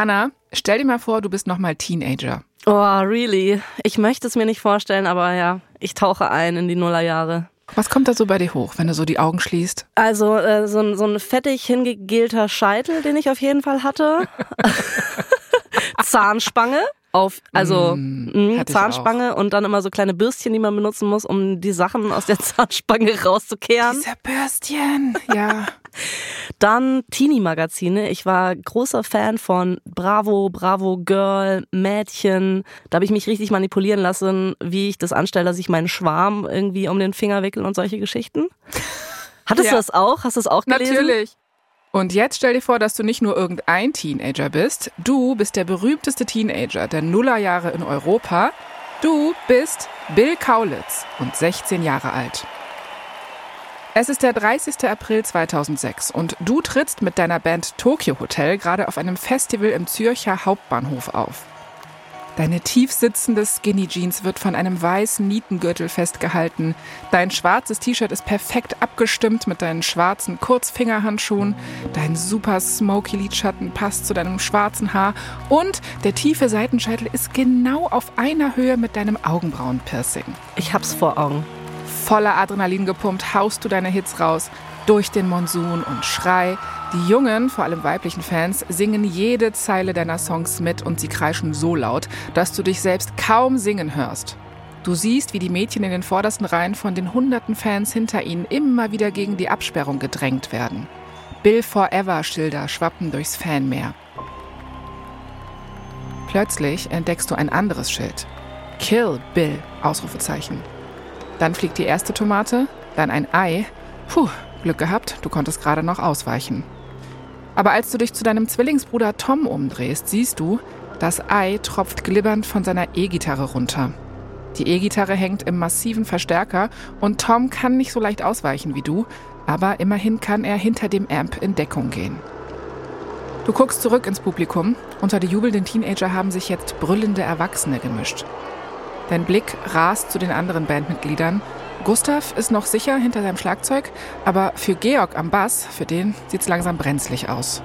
Anna, stell dir mal vor, du bist nochmal Teenager. Oh, really? Ich möchte es mir nicht vorstellen, aber ja, ich tauche ein in die Nullerjahre. Was kommt da so bei dir hoch, wenn du so die Augen schließt? Also äh, so, ein, so ein fettig hingegelter Scheitel, den ich auf jeden Fall hatte. Zahnspange auf, also Mm, mh, ich Zahnspange und dann immer so kleine Bürstchen, die man benutzen muss, um die Sachen aus der Zahnspange rauszukehren. Diese Bürstchen, ja. Dann Teenie-Magazine. Ich war großer Fan von Bravo, Bravo Girl, Mädchen. Da habe ich mich richtig manipulieren lassen, wie ich das anstelle, dass ich meinen Schwarm irgendwie um den Finger wickel und solche Geschichten. Hattest Ja. du das auch? Hast du das auch gelesen? Natürlich. Und jetzt stell dir vor, dass du nicht nur irgendein Teenager bist. Du bist der berühmteste Teenager der Nullerjahre in Europa. Du bist Bill Kaulitz und 16 Jahre alt. Es ist der 30. April 2006 und du trittst mit deiner Band Tokyo Hotel gerade auf einem Festival im Zürcher Hauptbahnhof auf. Deine tief sitzende Skinny Jeans wird von einem weißen Nietengürtel festgehalten. Dein schwarzes T-Shirt ist perfekt abgestimmt mit deinen schwarzen Kurzfingerhandschuhen. Dein super smoky Lidschatten passt zu deinem schwarzen Haar. Und der tiefe Seitenscheitel ist genau auf einer Höhe mit deinem Augenbrauenpiercing. Ich hab's vor Augen. Voller Adrenalin gepumpt haust du deine Hits raus. Durch den Monsun und Schrei. Die jungen, vor allem weiblichen Fans, singen jede Zeile deiner Songs mit und sie kreischen so laut, dass du dich selbst kaum singen hörst. Du siehst, wie die Mädchen in den vordersten Reihen von den hunderten Fans hinter ihnen immer wieder gegen die Absperrung gedrängt werden. Bill Forever Schilder schwappen durchs Fanmeer. Plötzlich entdeckst du ein anderes Schild. Kill Bill! Ausrufezeichen. Dann fliegt die erste Tomate, dann ein Ei. Puh, Glück gehabt, du konntest gerade noch ausweichen. Aber als du dich zu deinem Zwillingsbruder Tom umdrehst, siehst du, das Ei tropft glibbernd von seiner E-Gitarre runter. Die E-Gitarre hängt im massiven Verstärker und Tom kann nicht so leicht ausweichen wie du, aber immerhin kann er hinter dem Amp in Deckung gehen. Du guckst zurück ins Publikum. Unter die jubelnden Teenager haben sich jetzt brüllende Erwachsene gemischt. Dein Blick rast zu den anderen Bandmitgliedern. Gustav ist noch sicher hinter seinem Schlagzeug, aber für Georg am Bass, für den sieht's langsam brenzlig aus.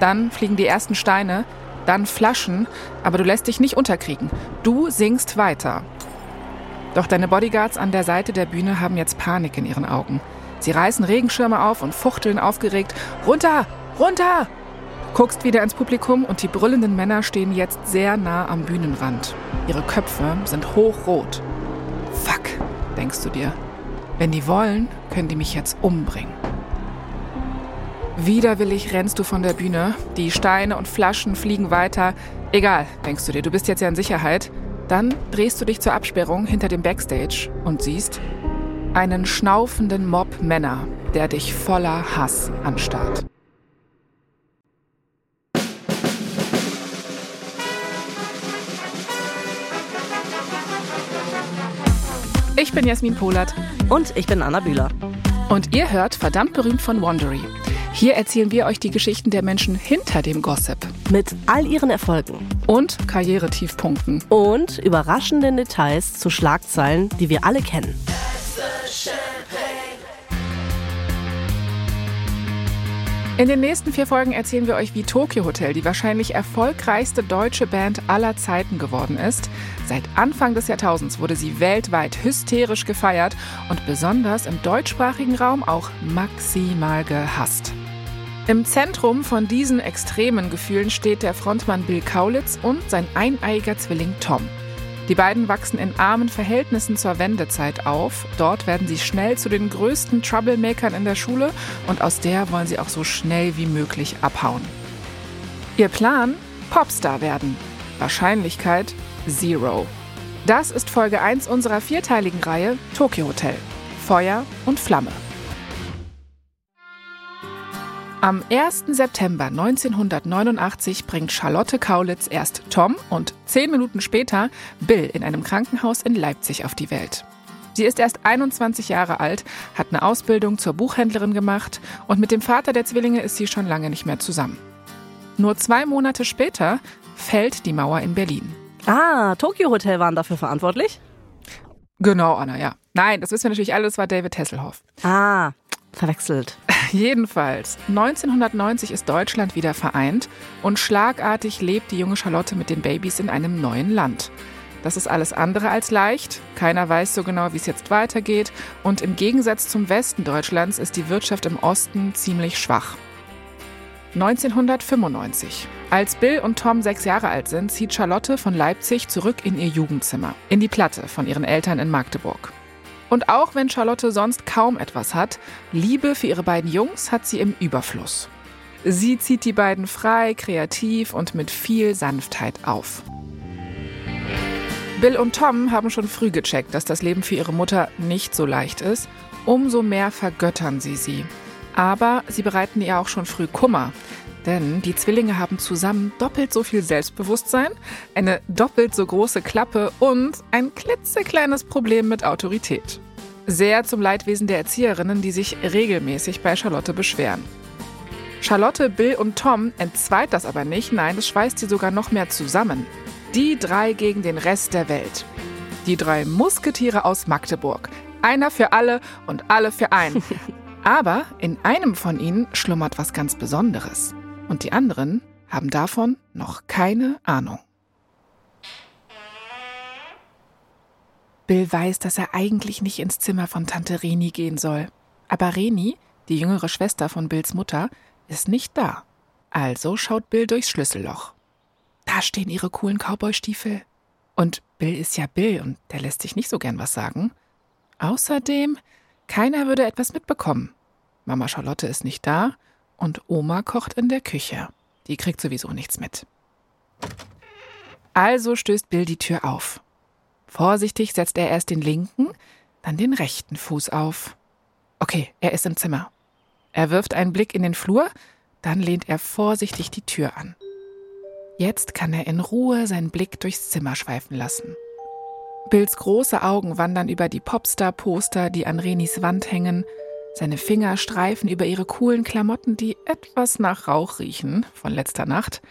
Dann fliegen die ersten Steine, dann Flaschen, aber du lässt dich nicht unterkriegen. Du singst weiter. Doch deine Bodyguards an der Seite der Bühne haben jetzt Panik in ihren Augen. Sie reißen Regenschirme auf und fuchteln aufgeregt. Runter! Runter! Guckst wieder ins Publikum und die brüllenden Männer stehen jetzt sehr nah am Bühnenrand. Ihre Köpfe sind hochrot. Fuck, denkst du dir. Wenn die wollen, können die mich jetzt umbringen. Widerwillig rennst du von der Bühne. Die Steine und Flaschen fliegen weiter. Egal, denkst du dir, du bist jetzt ja in Sicherheit. Dann drehst du dich zur Absperrung hinter dem Backstage und siehst einen schnaufenden Mob Männer, der dich voller Hass anstarrt. Ich bin Jasmin Polat Und ich bin Anna Bühler. und ihr hört verdammt berühmt von Wandery. Hier erzählen wir euch die Geschichten der Menschen hinter dem Gossip Mit all ihren Erfolgen und Karrieretiefpunkten. und überraschenden Details zu Schlagzeilen, die wir alle kennen. In den nächsten vier Folgen erzählen wir euch, wie Tokyo Hotel die wahrscheinlich erfolgreichste deutsche Band aller Zeiten geworden ist. Seit Anfang des Jahrtausends wurde sie weltweit hysterisch gefeiert und besonders im deutschsprachigen Raum auch maximal gehasst. Im Zentrum von diesen extremen Gefühlen steht der Frontmann Bill Kaulitz und sein eineiiger Zwilling Tom. Die beiden wachsen in armen Verhältnissen zur Wendezeit auf. Dort werden sie schnell zu den größten Troublemakern in der Schule und aus der wollen sie auch so schnell wie möglich abhauen. Ihr Plan? Popstar werden. Wahrscheinlichkeit Zero. Das ist Folge 1 unserer vierteiligen Reihe Tokyo Hotel. Feuer und Flamme. Am 1. September 1989 bringt Charlotte Kaulitz erst Tom und zehn Minuten später Bill in einem Krankenhaus in Leipzig auf die Welt. Sie ist erst 21 Jahre alt, hat eine Ausbildung zur Buchhändlerin gemacht und mit dem Vater der Zwillinge ist sie schon lange nicht mehr zusammen. Nur zwei Monate später fällt die Mauer in Berlin. Ah, Tokyo Hotel waren dafür verantwortlich? Genau, Anna, ja. Nein, das wissen wir natürlich alle, das war David Hasselhoff. Ah, verwechselt. Jedenfalls, 1990 ist Deutschland wieder vereint und schlagartig lebt die junge Charlotte mit den Babys in einem neuen Land. Das ist alles andere als leicht. Keiner weiß so genau, wie es jetzt weitergeht. Und im Gegensatz zum Westen Deutschlands ist die Wirtschaft im Osten ziemlich schwach. 1995. Als Bill und Tom sechs Jahre alt sind, zieht Charlotte von Leipzig zurück in ihr Jugendzimmer, in die Platte von ihren Eltern in Magdeburg. Und auch wenn Charlotte sonst kaum etwas hat, Liebe für ihre beiden Jungs hat sie im Überfluss. Sie zieht die beiden frei, kreativ und mit viel Sanftheit auf. Bill und Tom haben schon früh gecheckt, dass das Leben für ihre Mutter nicht so leicht ist. Umso mehr vergöttern sie sie. Aber sie bereiten ihr auch schon früh Kummer. Denn die Zwillinge haben zusammen doppelt so viel Selbstbewusstsein, eine doppelt so große Klappe und ein klitzekleines Problem mit Autorität. Sehr zum Leidwesen der Erzieherinnen, die sich regelmäßig bei Charlotte beschweren. Charlotte, Bill und Tom entzweit das aber nicht, nein, es schweißt sie sogar noch mehr zusammen. Die drei gegen den Rest der Welt. Die drei Musketiere aus Magdeburg. Einer für alle und alle für einen. Aber in einem von ihnen schlummert was ganz Besonderes. Und die anderen haben davon noch keine Ahnung. Bill weiß, dass er eigentlich nicht ins Zimmer von Tante Reni gehen soll. Aber Reni, die jüngere Schwester von Bills Mutter, ist nicht da. Also schaut Bill durchs Schlüsselloch. Da stehen ihre coolen Cowboystiefel. Und Bill ist ja Bill und der lässt sich nicht so gern was sagen. Außerdem, keiner würde etwas mitbekommen. Mama Charlotte ist nicht da und Oma kocht in der Küche. Die kriegt sowieso nichts mit. Also stößt Bill die Tür auf. Vorsichtig setzt er erst den linken, dann den rechten Fuß auf. Okay, er ist im Zimmer. Er wirft einen Blick in den Flur, dann lehnt er vorsichtig die Tür an. Jetzt kann er in Ruhe seinen Blick durchs Zimmer schweifen lassen. Bills große Augen wandern über die Popstar-Poster, die an Renis Wand hängen, seine Finger streifen über ihre coolen Klamotten, die etwas nach Rauch riechen von letzter Nacht.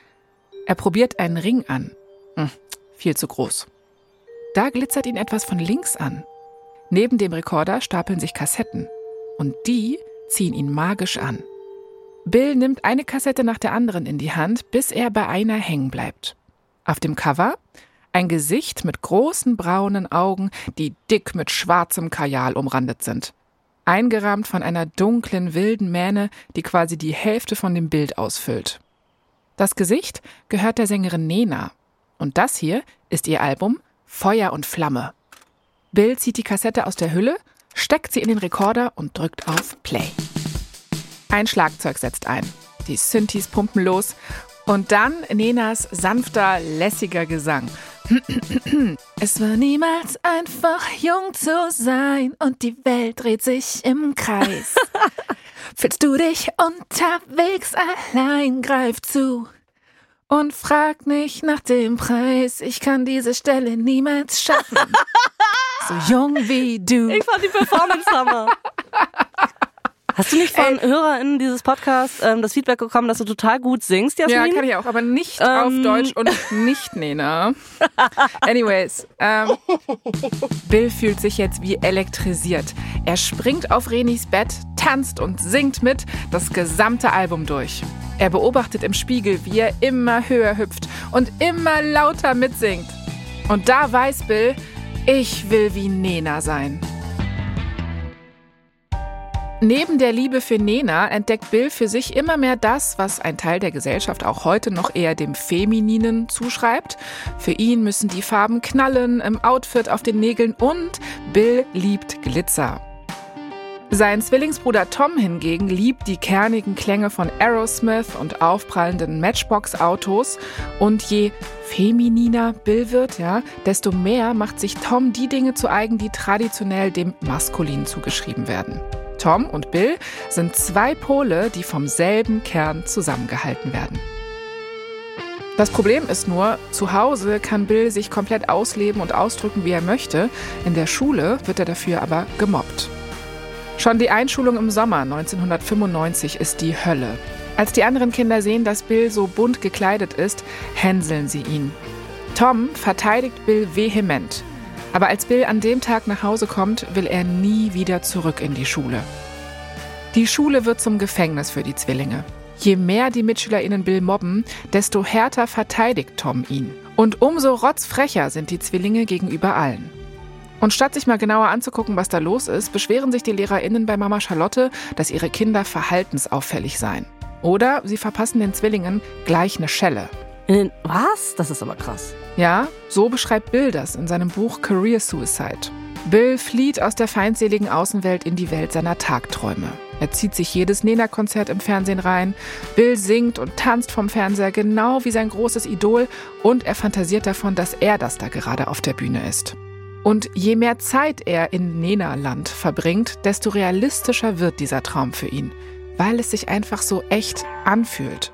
Er probiert einen Ring an. Hm, viel zu groß. Da glitzert ihn etwas von links an. Neben dem Rekorder stapeln sich Kassetten. Und die ziehen ihn magisch an. Bill nimmt eine Kassette nach der anderen in die Hand, bis er bei einer hängen bleibt. Auf dem Cover ein Gesicht mit großen braunen Augen, die dick mit schwarzem Kajal umrandet sind eingerahmt von einer dunklen, wilden Mähne, die quasi die Hälfte von dem Bild ausfüllt. Das Gesicht gehört der Sängerin Nena. Und das hier ist ihr Album Feuer und Flamme. Bill zieht die Kassette aus der Hülle, steckt sie in den Rekorder und drückt auf Play. Ein Schlagzeug setzt ein. Die Synthes pumpen los und dann Nenas sanfter, lässiger Gesang. Es war niemals einfach, jung zu sein und die Welt dreht sich im Kreis. Fühlst du dich unterwegs allein, greif zu und frag nicht nach dem Preis. Ich kann diese Stelle niemals schaffen. So jung wie du. Ich fand die Performance Hammer. Hast du nicht von Ey. HörerInnen dieses Podcasts ähm, das Feedback bekommen, dass du total gut singst, Jasmin? Ja, kann ich auch, aber nicht ähm. auf Deutsch und nicht Nena. Anyways, ähm, Bill fühlt sich jetzt wie elektrisiert. Er springt auf Renis Bett, tanzt und singt mit das gesamte Album durch. Er beobachtet im Spiegel, wie er immer höher hüpft und immer lauter mitsingt. Und da weiß Bill, ich will wie Nena sein. Neben der Liebe für Nena entdeckt Bill für sich immer mehr das, was ein Teil der Gesellschaft auch heute noch eher dem Femininen zuschreibt. Für ihn müssen die Farben knallen im Outfit, auf den Nägeln und Bill liebt Glitzer. Sein Zwillingsbruder Tom hingegen liebt die kernigen Klänge von Aerosmith und aufprallenden Matchbox-Autos. Und je femininer Bill wird, ja, desto mehr macht sich Tom die Dinge zu eigen, die traditionell dem Maskulin zugeschrieben werden. Tom und Bill sind zwei Pole, die vom selben Kern zusammengehalten werden. Das Problem ist nur, zu Hause kann Bill sich komplett ausleben und ausdrücken, wie er möchte. In der Schule wird er dafür aber gemobbt. Schon die Einschulung im Sommer 1995 ist die Hölle. Als die anderen Kinder sehen, dass Bill so bunt gekleidet ist, hänseln sie ihn. Tom verteidigt Bill vehement. Aber als Bill an dem Tag nach Hause kommt, will er nie wieder zurück in die Schule. Die Schule wird zum Gefängnis für die Zwillinge. Je mehr die MitschülerInnen Bill mobben, desto härter verteidigt Tom ihn. Und umso rotzfrecher sind die Zwillinge gegenüber allen. Und statt sich mal genauer anzugucken, was da los ist, beschweren sich die LehrerInnen bei Mama Charlotte, dass ihre Kinder verhaltensauffällig seien. Oder sie verpassen den Zwillingen gleich eine Schelle. In, was? Das ist aber krass. Ja, so beschreibt Bill das in seinem Buch Career Suicide. Bill flieht aus der feindseligen Außenwelt in die Welt seiner Tagträume. Er zieht sich jedes Nena-Konzert im Fernsehen rein. Bill singt und tanzt vom Fernseher genau wie sein großes Idol und er fantasiert davon, dass er das da gerade auf der Bühne ist. Und je mehr Zeit er in Nena-Land verbringt, desto realistischer wird dieser Traum für ihn, weil es sich einfach so echt anfühlt.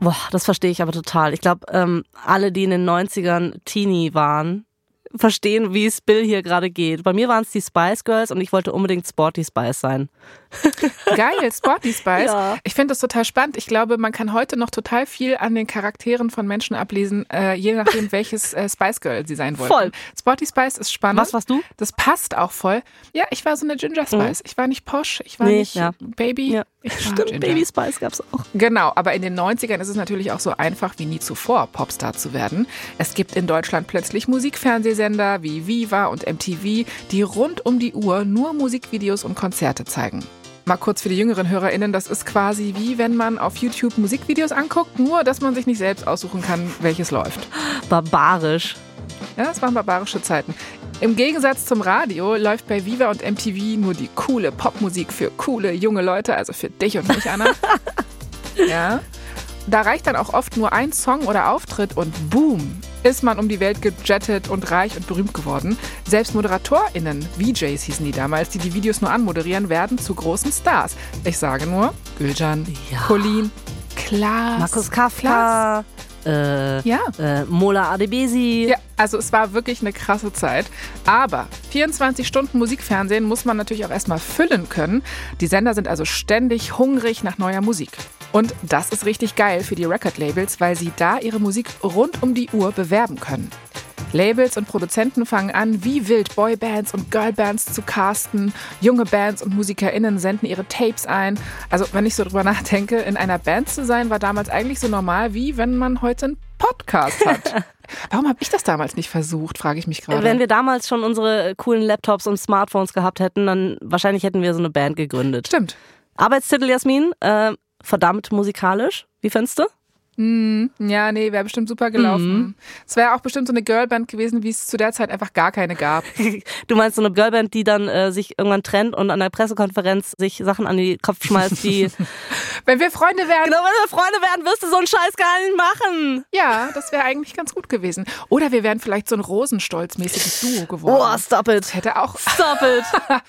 Boah, das verstehe ich aber total. Ich glaube, ähm, alle, die in den 90ern Teenie waren, verstehen, wie es Bill hier gerade geht. Bei mir waren es die Spice Girls und ich wollte unbedingt Sporty Spice sein. Geil, Sporty Spice. Ja. Ich finde das total spannend. Ich glaube, man kann heute noch total viel an den Charakteren von Menschen ablesen, äh, je nachdem, welches äh, Spice Girl sie sein wollten. Voll. Sporty Spice ist spannend. Was warst du? Das passt auch voll. Ja, ich war so eine Ginger Spice. Mhm. Ich war nicht posh, ich war nee, nicht ja. Baby. Ja. Stimmt, Ginger. Baby Spice gab es auch. Genau, aber in den 90ern ist es natürlich auch so einfach wie nie zuvor, Popstar zu werden. Es gibt in Deutschland plötzlich Musikfernsehsender wie Viva und MTV, die rund um die Uhr nur Musikvideos und Konzerte zeigen. Mal kurz für die jüngeren HörerInnen, das ist quasi wie wenn man auf YouTube Musikvideos anguckt, nur dass man sich nicht selbst aussuchen kann, welches läuft. Barbarisch. Ja, das waren barbarische Zeiten. Im Gegensatz zum Radio läuft bei Viva und MTV nur die coole Popmusik für coole junge Leute, also für dich und mich, Anna. ja. Da reicht dann auch oft nur ein Song oder Auftritt und boom, ist man um die Welt gejettet und reich und berühmt geworden. Selbst ModeratorInnen, VJs hießen die damals, die die Videos nur anmoderieren, werden zu großen Stars. Ich sage nur Gülcan, ja. Colin, Klaas. Markus Kafka. Äh, ja. Äh, Mola Adebesi. Ja, also es war wirklich eine krasse Zeit. Aber 24 Stunden Musikfernsehen muss man natürlich auch erstmal füllen können. Die Sender sind also ständig hungrig nach neuer Musik. Und das ist richtig geil für die Record-Labels, weil sie da ihre Musik rund um die Uhr bewerben können. Labels und Produzenten fangen an, wie wild Boybands und Girlbands zu casten. Junge Bands und MusikerInnen senden ihre Tapes ein. Also, wenn ich so drüber nachdenke, in einer Band zu sein, war damals eigentlich so normal, wie wenn man heute einen Podcast hat. Warum habe ich das damals nicht versucht, frage ich mich gerade. Wenn wir damals schon unsere coolen Laptops und Smartphones gehabt hätten, dann wahrscheinlich hätten wir so eine Band gegründet. Stimmt. Arbeitstitel Jasmin, äh, verdammt musikalisch. Wie findest du? Mm, ja, nee, wäre bestimmt super gelaufen. Mhm. Es wäre auch bestimmt so eine Girlband gewesen, wie es zu der Zeit einfach gar keine gab. du meinst so eine Girlband, die dann äh, sich irgendwann trennt und an der Pressekonferenz sich Sachen an den Kopf schmeißt, wie Wenn wir Freunde werden. Genau, wenn wir Freunde werden, wirst du so einen Scheiß gar nicht machen. Ja, das wäre eigentlich ganz gut gewesen. Oder wir wären vielleicht so ein Rosenstolz-mäßiges Duo geworden. Oh, stop it. Das hätte auch. Stop it.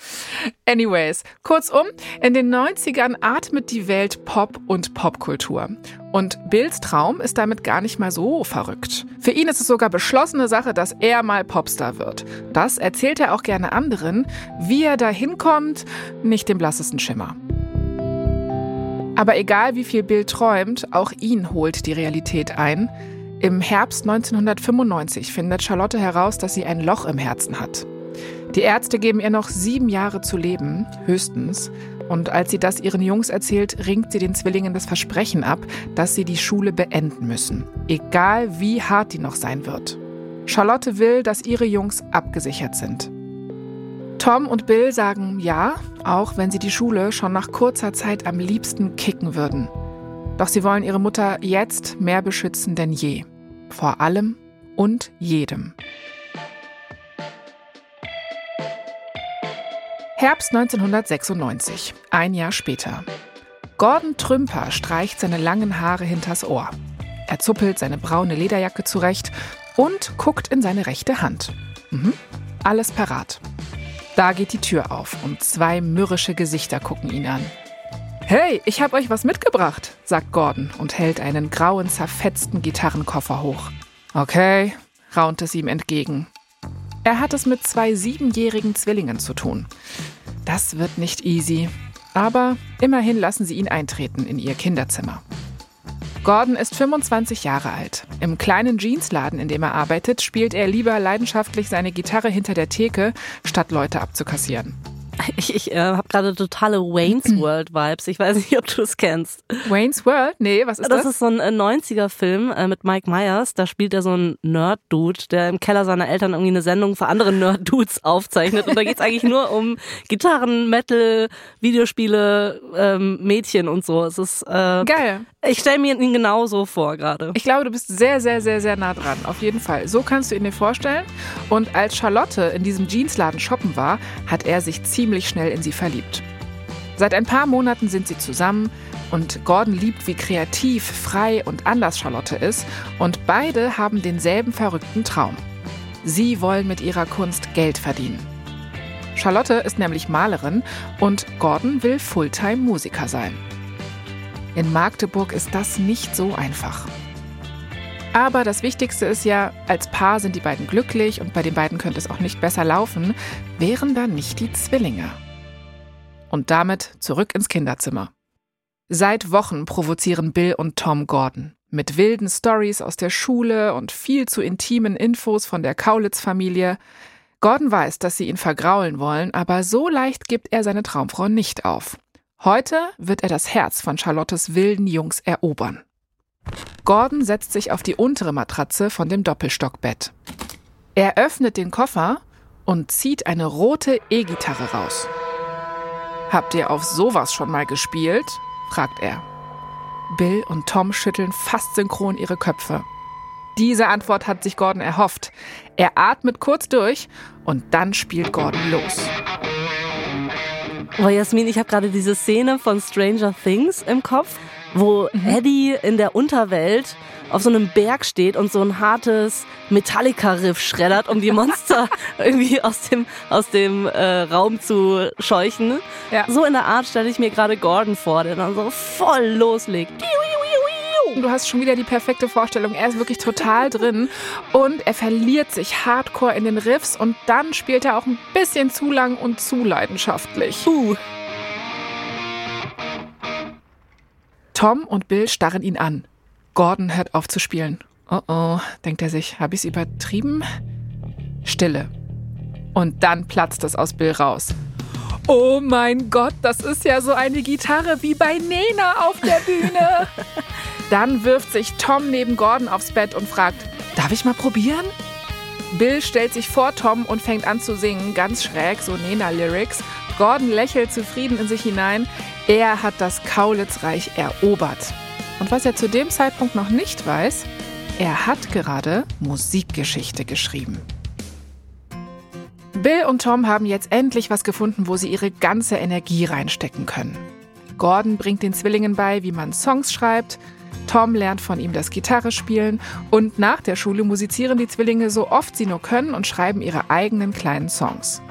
Anyways, kurzum, in den 90ern atmet die Welt Pop und Popkultur. Und Bills Traum ist damit gar nicht mal so verrückt. Für ihn ist es sogar beschlossene Sache, dass er mal Popstar wird. Das erzählt er auch gerne anderen. Wie er da hinkommt, nicht den blassesten Schimmer. Aber egal wie viel Bill träumt, auch ihn holt die Realität ein. Im Herbst 1995 findet Charlotte heraus, dass sie ein Loch im Herzen hat. Die Ärzte geben ihr noch sieben Jahre zu leben, höchstens. Und als sie das ihren Jungs erzählt, ringt sie den Zwillingen das Versprechen ab, dass sie die Schule beenden müssen. Egal wie hart die noch sein wird. Charlotte will, dass ihre Jungs abgesichert sind. Tom und Bill sagen ja, auch wenn sie die Schule schon nach kurzer Zeit am liebsten kicken würden. Doch sie wollen ihre Mutter jetzt mehr beschützen denn je. Vor allem und jedem. Herbst 1996, ein Jahr später. Gordon Trümper streicht seine langen Haare hinters Ohr. Er zuppelt seine braune Lederjacke zurecht und guckt in seine rechte Hand. Mhm, alles parat. Da geht die Tür auf und zwei mürrische Gesichter gucken ihn an. Hey, ich hab euch was mitgebracht, sagt Gordon und hält einen grauen, zerfetzten Gitarrenkoffer hoch. Okay, raunt es ihm entgegen. Er hat es mit zwei siebenjährigen Zwillingen zu tun. Das wird nicht easy. Aber immerhin lassen sie ihn eintreten in ihr Kinderzimmer. Gordon ist 25 Jahre alt. Im kleinen Jeansladen, in dem er arbeitet, spielt er lieber leidenschaftlich seine Gitarre hinter der Theke, statt Leute abzukassieren. Ich, ich äh, habe gerade totale Wayne's World Vibes. Ich weiß nicht, ob du es kennst. Wayne's World? Nee, was ist das? Das ist so ein 90er-Film äh, mit Mike Myers. Da spielt er so einen Nerd-Dude, der im Keller seiner Eltern irgendwie eine Sendung für andere Nerd-Dudes aufzeichnet. Und da geht's eigentlich nur um Gitarren, Metal, Videospiele, ähm, Mädchen und so. Es ist äh, geil. Ich stelle mir ihn genauso vor gerade. Ich glaube, du bist sehr, sehr, sehr, sehr nah dran. Auf jeden Fall. So kannst du ihn dir vorstellen. Und als Charlotte in diesem Jeansladen shoppen war, hat er sich ziemlich schnell in sie verliebt. Seit ein paar Monaten sind sie zusammen und Gordon liebt, wie kreativ, frei und anders Charlotte ist und beide haben denselben verrückten Traum. Sie wollen mit ihrer Kunst Geld verdienen. Charlotte ist nämlich Malerin und Gordon will Fulltime-Musiker sein. In Magdeburg ist das nicht so einfach. Aber das Wichtigste ist ja, als Paar sind die beiden glücklich und bei den beiden könnte es auch nicht besser laufen, wären da nicht die Zwillinge. Und damit zurück ins Kinderzimmer. Seit Wochen provozieren Bill und Tom Gordon. Mit wilden Stories aus der Schule und viel zu intimen Infos von der Kaulitz-Familie. Gordon weiß, dass sie ihn vergraulen wollen, aber so leicht gibt er seine Traumfrau nicht auf. Heute wird er das Herz von Charlottes wilden Jungs erobern. Gordon setzt sich auf die untere Matratze von dem Doppelstockbett. Er öffnet den Koffer und zieht eine rote E-Gitarre raus. Habt ihr auf sowas schon mal gespielt? fragt er. Bill und Tom schütteln fast synchron ihre Köpfe. Diese Antwort hat sich Gordon erhofft. Er atmet kurz durch und dann spielt Gordon los. Oh, Jasmin, ich habe gerade diese Szene von Stranger Things im Kopf, wo mhm. Eddie in der Unterwelt auf so einem Berg steht und so ein hartes Metallica-Riff schreddert, um die Monster irgendwie aus dem, aus dem äh, Raum zu scheuchen. Ja. So in der Art stelle ich mir gerade Gordon vor, der dann so voll loslegt. Du hast schon wieder die perfekte Vorstellung. Er ist wirklich total drin und er verliert sich hardcore in den Riffs und dann spielt er auch ein bisschen zu lang und zu leidenschaftlich. Uh. Tom und Bill starren ihn an. Gordon hört auf zu spielen. Oh oh, denkt er sich, habe ich es übertrieben? Stille. Und dann platzt es aus Bill raus. Oh mein Gott, das ist ja so eine Gitarre wie bei Nena auf der Bühne. Dann wirft sich Tom neben Gordon aufs Bett und fragt, darf ich mal probieren? Bill stellt sich vor Tom und fängt an zu singen, ganz schräg, so Nena-Lyrics. Gordon lächelt zufrieden in sich hinein. Er hat das Kaulitzreich erobert. Und was er zu dem Zeitpunkt noch nicht weiß, er hat gerade Musikgeschichte geschrieben. Bill und Tom haben jetzt endlich was gefunden, wo sie ihre ganze Energie reinstecken können. Gordon bringt den Zwillingen bei, wie man Songs schreibt. Tom lernt von ihm das Gitarre spielen und nach der Schule musizieren die Zwillinge so oft sie nur können und schreiben ihre eigenen kleinen Songs.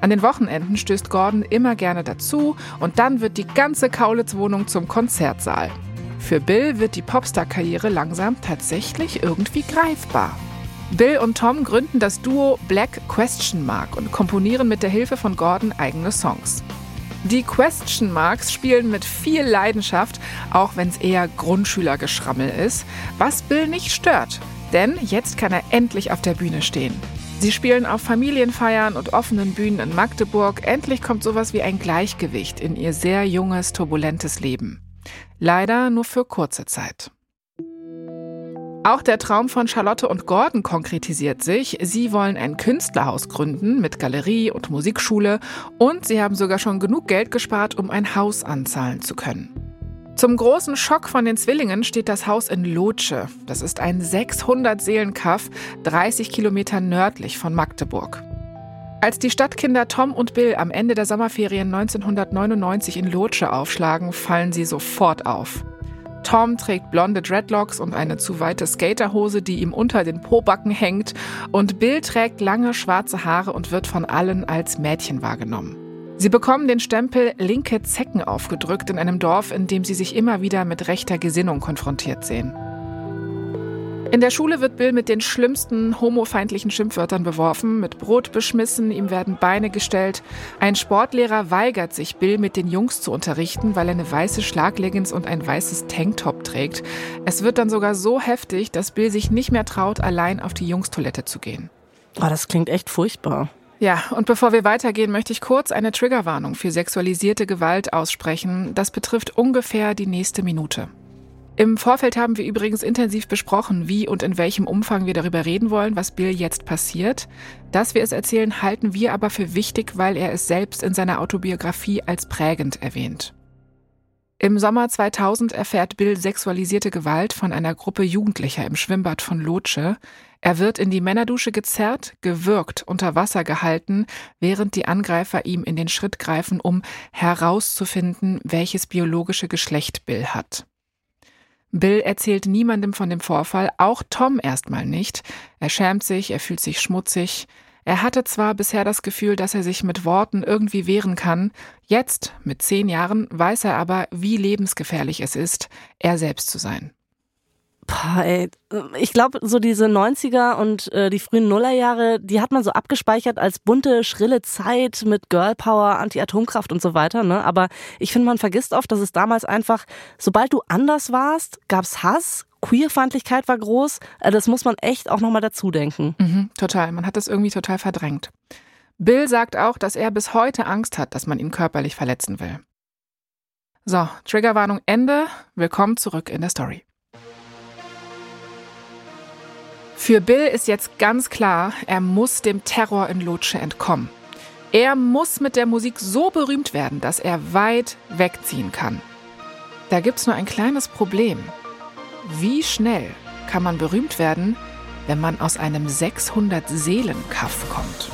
An den Wochenenden stößt Gordon immer gerne dazu und dann wird die ganze Kaulitz-Wohnung zum Konzertsaal. Für Bill wird die Popstar-Karriere langsam tatsächlich irgendwie greifbar. Bill und Tom gründen das Duo Black Question Mark und komponieren mit der Hilfe von Gordon eigene Songs. Die Question Marks spielen mit viel Leidenschaft, auch wenn es eher Grundschülergeschrammel ist, was Bill nicht stört. Denn jetzt kann er endlich auf der Bühne stehen. Sie spielen auf Familienfeiern und offenen Bühnen in Magdeburg. Endlich kommt sowas wie ein Gleichgewicht in ihr sehr junges, turbulentes Leben. Leider nur für kurze Zeit. Auch der Traum von Charlotte und Gordon konkretisiert sich. Sie wollen ein Künstlerhaus gründen mit Galerie und Musikschule und sie haben sogar schon genug Geld gespart, um ein Haus anzahlen zu können. Zum großen Schock von den Zwillingen steht das Haus in Lotsche. Das ist ein 600-Seelen-Kaff, 30 Kilometer nördlich von Magdeburg. Als die Stadtkinder Tom und Bill am Ende der Sommerferien 1999 in Lotsche aufschlagen, fallen sie sofort auf. Tom trägt blonde Dreadlocks und eine zu weite Skaterhose, die ihm unter den Pobacken hängt. Und Bill trägt lange schwarze Haare und wird von allen als Mädchen wahrgenommen. Sie bekommen den Stempel linke Zecken aufgedrückt in einem Dorf, in dem sie sich immer wieder mit rechter Gesinnung konfrontiert sehen. In der Schule wird Bill mit den schlimmsten homofeindlichen Schimpfwörtern beworfen, mit Brot beschmissen, ihm werden Beine gestellt. Ein Sportlehrer weigert sich, Bill mit den Jungs zu unterrichten, weil er eine weiße Schlagleggings und ein weißes Tanktop trägt. Es wird dann sogar so heftig, dass Bill sich nicht mehr traut, allein auf die Jungstoilette zu gehen. Oh, das klingt echt furchtbar. Ja, und bevor wir weitergehen, möchte ich kurz eine Triggerwarnung für sexualisierte Gewalt aussprechen. Das betrifft ungefähr die nächste Minute. Im Vorfeld haben wir übrigens intensiv besprochen, wie und in welchem Umfang wir darüber reden wollen, was Bill jetzt passiert. Dass wir es erzählen, halten wir aber für wichtig, weil er es selbst in seiner Autobiografie als prägend erwähnt. Im Sommer 2000 erfährt Bill sexualisierte Gewalt von einer Gruppe Jugendlicher im Schwimmbad von Lotsche. Er wird in die Männerdusche gezerrt, gewürgt, unter Wasser gehalten, während die Angreifer ihm in den Schritt greifen, um herauszufinden, welches biologische Geschlecht Bill hat. Bill erzählt niemandem von dem Vorfall, auch Tom erstmal nicht. Er schämt sich, er fühlt sich schmutzig. Er hatte zwar bisher das Gefühl, dass er sich mit Worten irgendwie wehren kann, jetzt, mit zehn Jahren, weiß er aber, wie lebensgefährlich es ist, er selbst zu sein. Boah, ey. Ich glaube, so diese 90er und äh, die frühen Nullerjahre, die hat man so abgespeichert als bunte, schrille Zeit mit Girlpower, Anti-Atomkraft und so weiter. Ne? Aber ich finde, man vergisst oft, dass es damals einfach, sobald du anders warst, gab's Hass, Queerfeindlichkeit war groß. Äh, das muss man echt auch nochmal dazu denken. Mhm, total. Man hat das irgendwie total verdrängt. Bill sagt auch, dass er bis heute Angst hat, dass man ihn körperlich verletzen will. So, Triggerwarnung Ende. Willkommen zurück in der Story. Für Bill ist jetzt ganz klar, er muss dem Terror in Lotsche entkommen. Er muss mit der Musik so berühmt werden, dass er weit wegziehen kann. Da gibt's nur ein kleines Problem. Wie schnell kann man berühmt werden, wenn man aus einem 600-Seelen-Kaff kommt?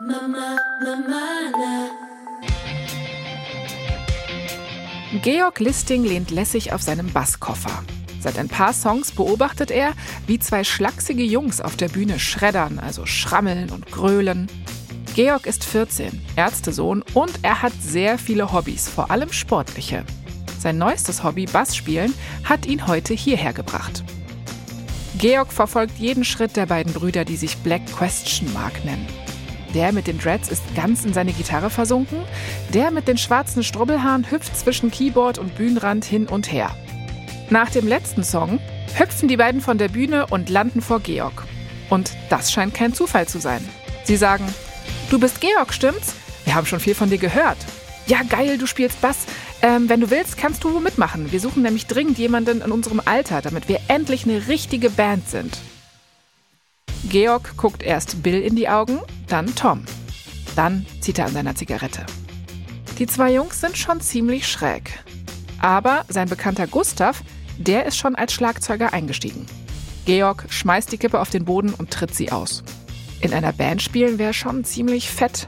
Mama, Mama, Georg Listing lehnt lässig auf seinem Basskoffer. Seit ein paar Songs beobachtet er, wie zwei schlachsige Jungs auf der Bühne schreddern, also schrammeln und grölen. Georg ist 14, Ärztesohn und er hat sehr viele Hobbys, vor allem sportliche. Sein neuestes Hobby, Bassspielen, hat ihn heute hierher gebracht. Georg verfolgt jeden Schritt der beiden Brüder, die sich Black Question Mark nennen. Der mit den Dreads ist ganz in seine Gitarre versunken. Der mit den schwarzen Strubbelhaaren hüpft zwischen Keyboard und Bühnenrand hin und her. Nach dem letzten Song hüpfen die beiden von der Bühne und landen vor Georg. Und das scheint kein Zufall zu sein. Sie sagen, du bist Georg, stimmt's? Wir haben schon viel von dir gehört. Ja, geil, du spielst Bass. Ähm, wenn du willst, kannst du mitmachen. Wir suchen nämlich dringend jemanden in unserem Alter, damit wir endlich eine richtige Band sind. Georg guckt erst Bill in die Augen, dann Tom. Dann zieht er an seiner Zigarette. Die zwei Jungs sind schon ziemlich schräg. Aber sein Bekannter Gustav, der ist schon als Schlagzeuger eingestiegen. Georg schmeißt die Kippe auf den Boden und tritt sie aus. In einer Band spielen wäre schon ziemlich fett.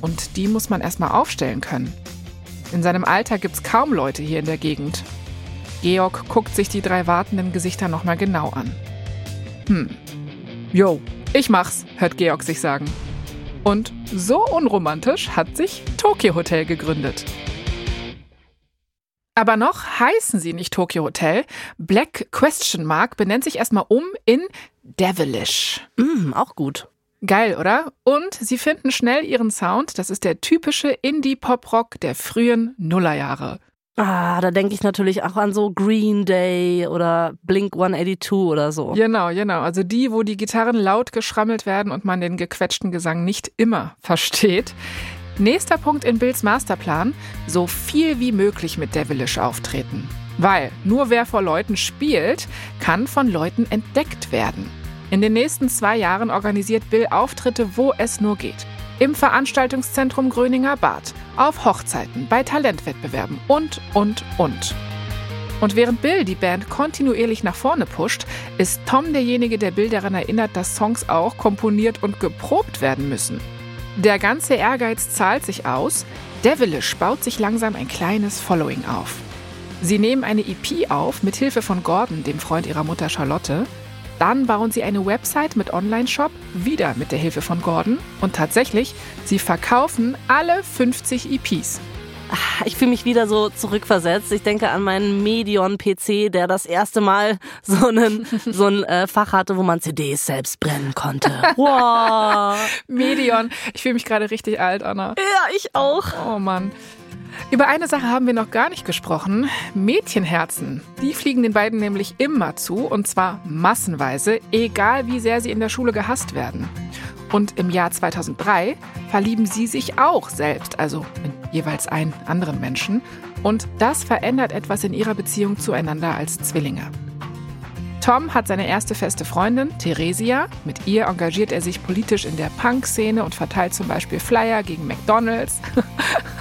Und die muss man erstmal aufstellen können. In seinem Alter gibt's kaum Leute hier in der Gegend. Georg guckt sich die drei wartenden Gesichter nochmal genau an. Hm, Yo, ich mach's, hört Georg sich sagen. Und so unromantisch hat sich Tokyo Hotel gegründet. Aber noch heißen sie nicht Tokyo Hotel. Black Question Mark benennt sich erstmal um in Devilish. Mm, auch gut. Geil, oder? Und sie finden schnell ihren Sound. Das ist der typische Indie-Pop-Rock der frühen Nullerjahre. Ah, da denke ich natürlich auch an so Green Day oder Blink 182 oder so. Genau, genau. Also die, wo die Gitarren laut geschrammelt werden und man den gequetschten Gesang nicht immer versteht. Nächster Punkt in Bills Masterplan: so viel wie möglich mit Devilish auftreten. Weil nur wer vor Leuten spielt, kann von Leuten entdeckt werden. In den nächsten zwei Jahren organisiert Bill Auftritte, wo es nur geht. Im Veranstaltungszentrum Gröninger Bad, auf Hochzeiten, bei Talentwettbewerben und, und, und. Und während Bill die Band kontinuierlich nach vorne pusht, ist Tom derjenige, der Bill daran erinnert, dass Songs auch komponiert und geprobt werden müssen. Der ganze Ehrgeiz zahlt sich aus. Devilish baut sich langsam ein kleines Following auf. Sie nehmen eine EP auf mit Hilfe von Gordon, dem Freund ihrer Mutter Charlotte. Dann bauen sie eine Website mit Online-Shop, wieder mit der Hilfe von Gordon. Und tatsächlich, sie verkaufen alle 50 EPs. Ah, ich fühle mich wieder so zurückversetzt. Ich denke an meinen Medion-PC, der das erste Mal so, einen, so ein äh, Fach hatte, wo man CDs selbst brennen konnte. Wow. Medion. Ich fühle mich gerade richtig alt, Anna. Ja, ich auch. Oh Mann. Über eine Sache haben wir noch gar nicht gesprochen. Mädchenherzen. Die fliegen den beiden nämlich immer zu und zwar massenweise, egal wie sehr sie in der Schule gehasst werden. Und im Jahr 2003 verlieben sie sich auch selbst, also in jeweils einen anderen Menschen. Und das verändert etwas in ihrer Beziehung zueinander als Zwillinge. Tom hat seine erste feste Freundin, Theresia. Mit ihr engagiert er sich politisch in der Punk-Szene und verteilt zum Beispiel Flyer gegen McDonalds.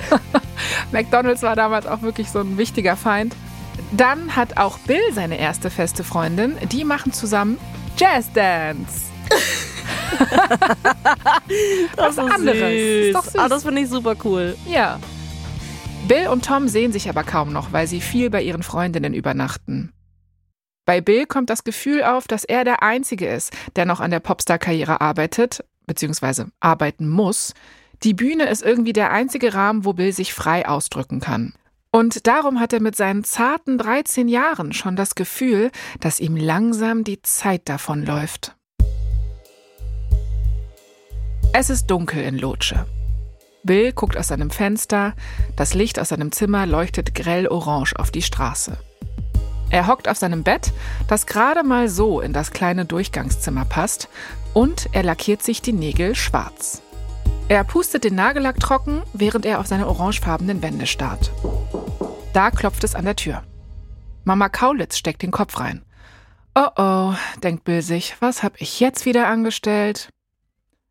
McDonalds war damals auch wirklich so ein wichtiger Feind. Dann hat auch Bill seine erste feste Freundin. Die machen zusammen Jazz Dance. das ist anderes. Ist doch süß. Ah, das finde ich super cool. Ja. Bill und Tom sehen sich aber kaum noch, weil sie viel bei ihren Freundinnen übernachten. Bei Bill kommt das Gefühl auf, dass er der Einzige ist, der noch an der Popstar-Karriere arbeitet, beziehungsweise arbeiten muss. Die Bühne ist irgendwie der einzige Rahmen, wo Bill sich frei ausdrücken kann. Und darum hat er mit seinen zarten 13 Jahren schon das Gefühl, dass ihm langsam die Zeit davonläuft. Es ist dunkel in Lotsche. Bill guckt aus seinem Fenster, das Licht aus seinem Zimmer leuchtet grell orange auf die Straße. Er hockt auf seinem Bett, das gerade mal so in das kleine Durchgangszimmer passt, und er lackiert sich die Nägel schwarz. Er pustet den Nagellack trocken, während er auf seine orangefarbenen Wände starrt. Da klopft es an der Tür. Mama Kaulitz steckt den Kopf rein. Oh oh, denkt Bill sich, was hab ich jetzt wieder angestellt?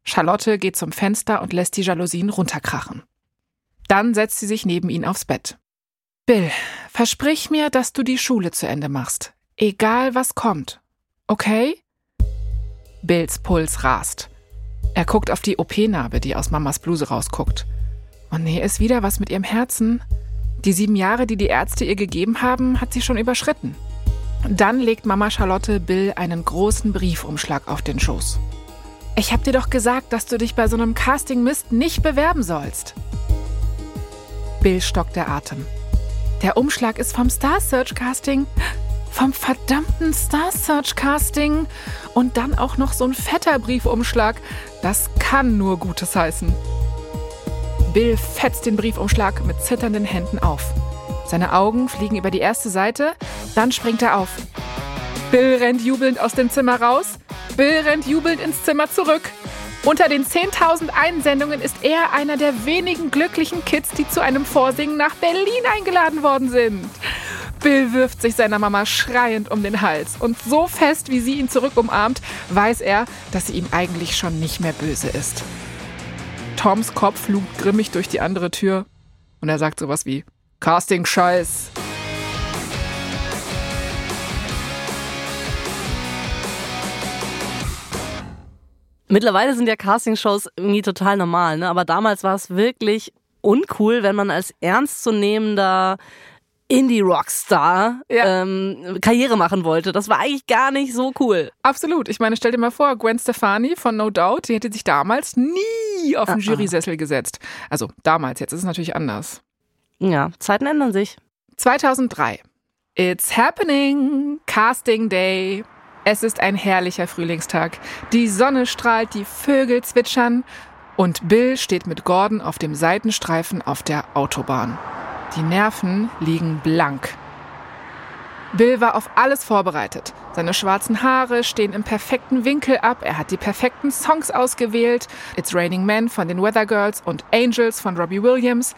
Charlotte geht zum Fenster und lässt die Jalousien runterkrachen. Dann setzt sie sich neben ihn aufs Bett. Bill, versprich mir, dass du die Schule zu Ende machst. Egal was kommt. Okay? Bills Puls rast. Er guckt auf die OP-Narbe, die aus Mamas Bluse rausguckt. Und nee, ist wieder was mit ihrem Herzen. Die sieben Jahre, die die Ärzte ihr gegeben haben, hat sie schon überschritten. Dann legt Mama Charlotte Bill einen großen Briefumschlag auf den Schoß. Ich hab dir doch gesagt, dass du dich bei so einem Casting-Mist nicht bewerben sollst. Bill stockt der Atem. Der Umschlag ist vom Star Search Casting. Vom verdammten Star Search Casting. Und dann auch noch so ein fetter Briefumschlag. Das kann nur Gutes heißen. Bill fetzt den Briefumschlag mit zitternden Händen auf. Seine Augen fliegen über die erste Seite, dann springt er auf. Bill rennt jubelnd aus dem Zimmer raus. Bill rennt jubelnd ins Zimmer zurück. Unter den 10.000 Einsendungen ist er einer der wenigen glücklichen Kids, die zu einem Vorsingen nach Berlin eingeladen worden sind. Bill wirft sich seiner Mama schreiend um den Hals und so fest, wie sie ihn zurück umarmt, weiß er, dass sie ihm eigentlich schon nicht mehr böse ist. Toms Kopf lugt grimmig durch die andere Tür und er sagt sowas wie Casting-Scheiß. Mittlerweile sind ja Castingshows irgendwie total normal, ne? aber damals war es wirklich uncool, wenn man als ernstzunehmender Indie-Rockstar ja. ähm, Karriere machen wollte. Das war eigentlich gar nicht so cool. Absolut. Ich meine, stell dir mal vor, Gwen Stefani von No Doubt, die hätte sich damals nie auf den uh -uh. Jurysessel gesetzt. Also damals, jetzt ist es natürlich anders. Ja, Zeiten ändern sich. 2003. It's happening. Casting Day. Es ist ein herrlicher Frühlingstag. Die Sonne strahlt, die Vögel zwitschern und Bill steht mit Gordon auf dem Seitenstreifen auf der Autobahn. Die Nerven liegen blank. Bill war auf alles vorbereitet. Seine schwarzen Haare stehen im perfekten Winkel ab. Er hat die perfekten Songs ausgewählt. It's Raining Men von den Weather Girls und Angels von Robbie Williams.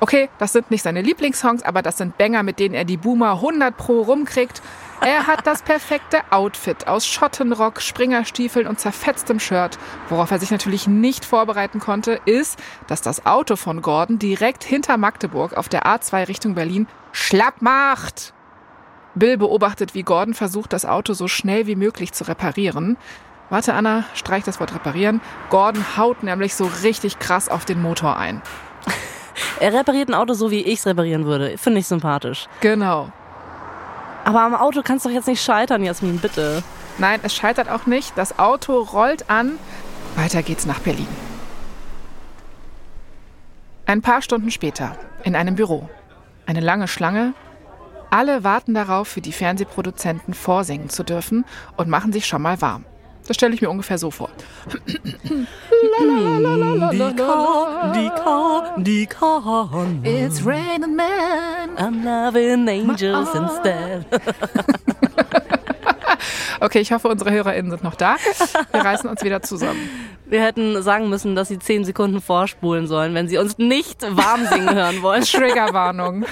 Okay, das sind nicht seine Lieblingssongs, aber das sind Banger, mit denen er die Boomer 100 pro rumkriegt. Er hat das perfekte Outfit aus Schottenrock, Springerstiefeln und zerfetztem Shirt. Worauf er sich natürlich nicht vorbereiten konnte, ist, dass das Auto von Gordon direkt hinter Magdeburg auf der A2 Richtung Berlin schlapp macht. Bill beobachtet, wie Gordon versucht, das Auto so schnell wie möglich zu reparieren. Warte, Anna, streich das Wort reparieren. Gordon haut nämlich so richtig krass auf den Motor ein. Er repariert ein Auto so, wie ich es reparieren würde. Finde ich sympathisch. Genau. Aber am Auto kannst du doch jetzt nicht scheitern, Jasmin, bitte. Nein, es scheitert auch nicht. Das Auto rollt an. Weiter geht's nach Berlin. Ein paar Stunden später, in einem Büro. Eine lange Schlange. Alle warten darauf, für die Fernsehproduzenten vorsingen zu dürfen und machen sich schon mal warm. Das stelle ich mir ungefähr so vor. Die Korn, die Korn, die Korn. It's raining men. I'm loving angels instead. Okay, ich hoffe, unsere HörerInnen sind noch da. Wir reißen uns wieder zusammen. Wir hätten sagen müssen, dass sie zehn Sekunden vorspulen sollen, wenn sie uns nicht warm singen hören wollen. Triggerwarnung.